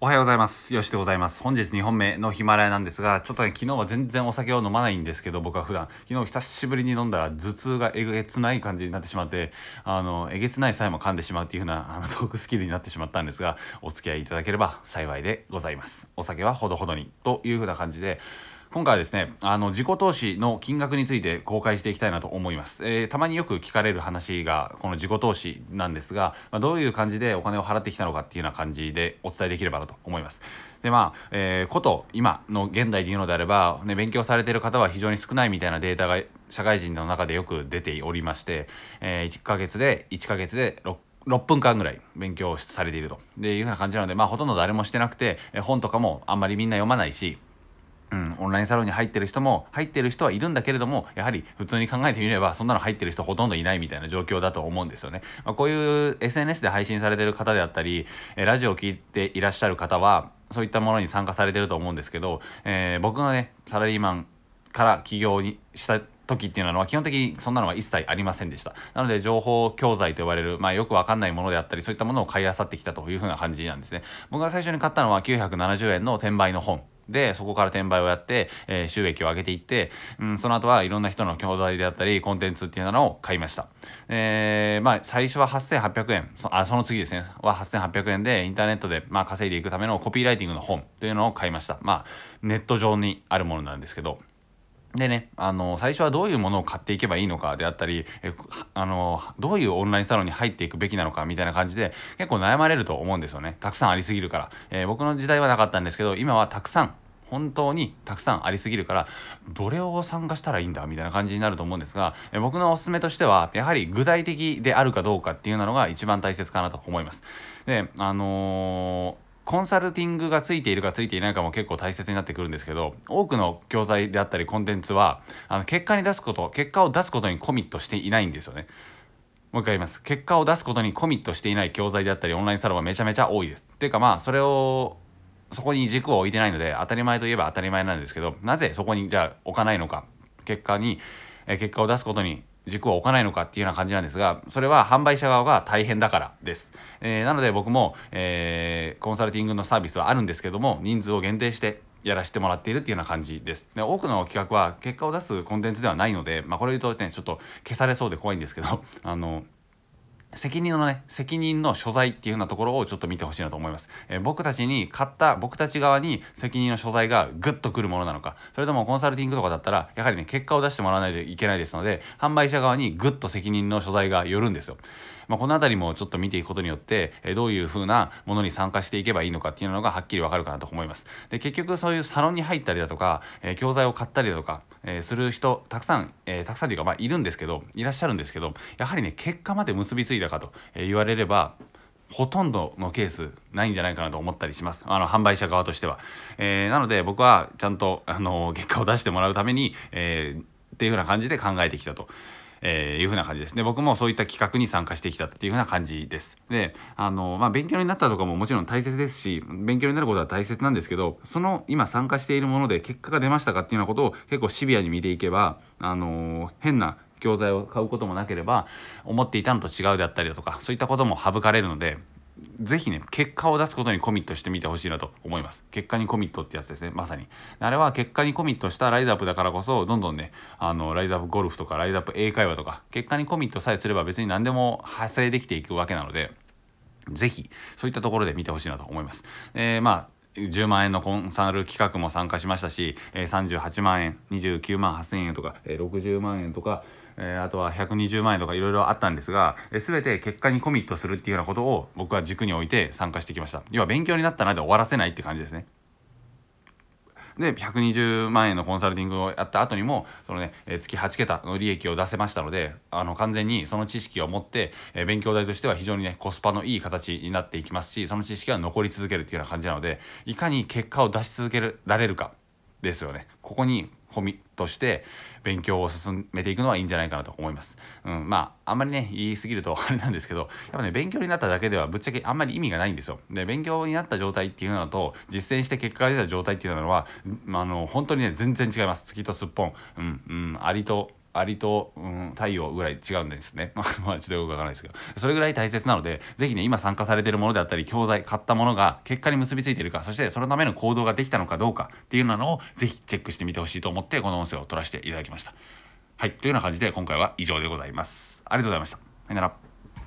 おはようございます。よしでございます。本日2本目のヒマラヤなんですが、ちょっとね、昨日は全然お酒を飲まないんですけど、僕は普段、昨日久しぶりに飲んだら頭痛がえげつない感じになってしまって、あの、えげつないさえも噛んでしまうっていう風な、あの、トークスキルになってしまったんですが、お付き合いいただければ幸いでございます。お酒はほどほどに、という風な感じで、今回はですね、あの、自己投資の金額について公開していきたいなと思います。えー、たまによく聞かれる話が、この自己投資なんですが、まあ、どういう感じでお金を払ってきたのかっていうような感じでお伝えできればなと思います。で、まあ、えー、こと今の現代で言うのであれば、ね、勉強されてる方は非常に少ないみたいなデータが社会人の中でよく出ておりまして、えー、1ヶ月で、1ヶ月で6 6分間ぐらい勉強されているとでいうふうな感じなので、まあ、ほとんど誰もしてなくて本とかもあんまりみんな読まないしうん、オンラインサロンに入ってる人も入ってる人はいるんだけれどもやはり普通に考えてみればそんなの入ってる人ほとんどいないみたいな状況だと思うんですよね、まあ、こういう SNS で配信されてる方であったりラジオを聴いていらっしゃる方はそういったものに参加されてると思うんですけど、えー、僕がねサラリーマンから起業にした時っていうのは基本的にそんなのは一切ありませんでした。なので情報教材と呼ばれる、まあよくわかんないものであったり、そういったものを買い漁ってきたというふうな感じなんですね。僕が最初に買ったのは970円の転売の本。で、そこから転売をやって、えー、収益を上げていって、うん、その後はいろんな人の教材であったり、コンテンツっていうのを買いました。えー、まあ、最初は8800円、そあその次ですね、は8800円で、インターネットで、まあ、稼いでいくためのコピーライティングの本というのを買いました。まあ、ネット上にあるものなんですけど、でね、あの、最初はどういうものを買っていけばいいのかであったり、えあの、どういうオンラインサロンに入っていくべきなのかみたいな感じで、結構悩まれると思うんですよね。たくさんありすぎるから。えー、僕の時代はなかったんですけど、今はたくさん本当にたくさんありすぎるからどれを参加したらいいんだみたいな感じになると思うんですが僕のおすすめとしてはやはり具体的であるかどうかっていうのが一番大切かなと思います。であのーコンサルティングがついているかついていないかも結構大切になってくるんですけど多くの教材であったりコンテンツはあの結果に出すこと結果を出すことにコミットしていないんですよね。もう一回言います。結果を出すことにコミットしていない教材であったりオンラインサロンはめちゃめちゃ多いです。っていうかまあそれをそこに軸を置いてないので当たり前といえば当たり前なんですけどなぜそこにじゃあ置かないのか結果に、え結果を出すことに軸を置かないのかっていうような感じなんですが、それは販売者側が大変だからです。えー、なので僕も、えー、コンサルティングのサービスはあるんですけども、人数を限定してやらせてもらっているっていうような感じです。で多くの企画は結果を出すコンテンツではないので、まあこれ言うとね、ちょっと消されそうで怖いんですけど、あの、責任のね、責任の所在っていうようなところをちょっと見てほしいなと思います。えー、僕たちに買った僕たち側に責任の所在がグッとくるものなのか、それともコンサルティングとかだったら、やはりね、結果を出してもらわないといけないですので、販売者側にグッと責任の所在がよるんですよ。まあ、この辺りもちょっと見ていくことによって、えどういう風なものに参加していけばいいのかっていうのがはっきりわかるかなと思います。で、結局そういうサロンに入ったりだとか、え、教材を買ったりだとか、え、する人、たくさん、え、たくさんというか、まあ、いるんですけど、いらっしゃるんですけど、やはりね、結果まで結びついてたかと言われれば、ほとんどのケースないんじゃないかなと思ったりします。あの、販売者側としては。えー、なので僕はちゃんと、あの、結果を出してもらうために、えー、っていう風な感じで考えてきたと。えー、いうふうな感じですね。僕もそういった企画に参加してきたっていうふうな感じです。で、あの、まあ、勉強になったとかももちろん大切ですし、勉強になることは大切なんですけど、その今参加しているもので結果が出ましたかっていうようなことを結構シビアに見ていけば、あの変な教材を買うこともなければ思っていたのと違うであったりだとかそういったことも省かれるのでぜひね、結果を出すことにコミットしてみてほしいなと思います。結果にコミットってやつですね、まさに。あれは結果にコミットしたライズアップだからこそ、どんどんね、あの、ライズアップゴルフとか、ライズアップ英会話とか、結果にコミットさえすれば別に何でも派生できていくわけなので、ぜひ、そういったところで見てほしいなと思います。えー、まあ、10万円のコンサル企画も参加しましたし、えー、38万円29万8000円とか、えー、60万円とか、えー、あとは120万円とかいろいろあったんですが、えー、全て結果にコミットするっていうようなことを僕は軸に置いて参加してきました。要は勉強になったなで終わらせないって感じですね。で120万円のコンサルティングをやった後にもそのね、え月8桁の利益を出せましたのであの完全にその知識を持って、え勉強代としては非常にねコスパのいい形になっていきますしその知識は残り続けるっていうような感じなのでいかに結果を出し続けられるか。ですよねここにホミとして勉強を進めていくのはいいんじゃないかなと思います。うん、まああんまりね言い過ぎると あれなんですけどやっぱね勉強になっただけではぶっちゃけあんまり意味がないんですよ。で勉強になった状態っていうのと実践して結果が出た状態っていうのは、まあ、あの本当にね全然違います。月とすっぽん、うんうん、ありとアリと、うん、太陽ぐらい違うんですね。まあちょっとよくわからないですけど。それぐらい大切なので是非ね今参加されてるものであったり教材買ったものが結果に結びついてるかそしてそのための行動ができたのかどうかっていうのを是非チェックしてみてほしいと思ってこの音声を取らせていただきました。はい。というような感じで今回は以上でございます。ありがとうございました。さよなら。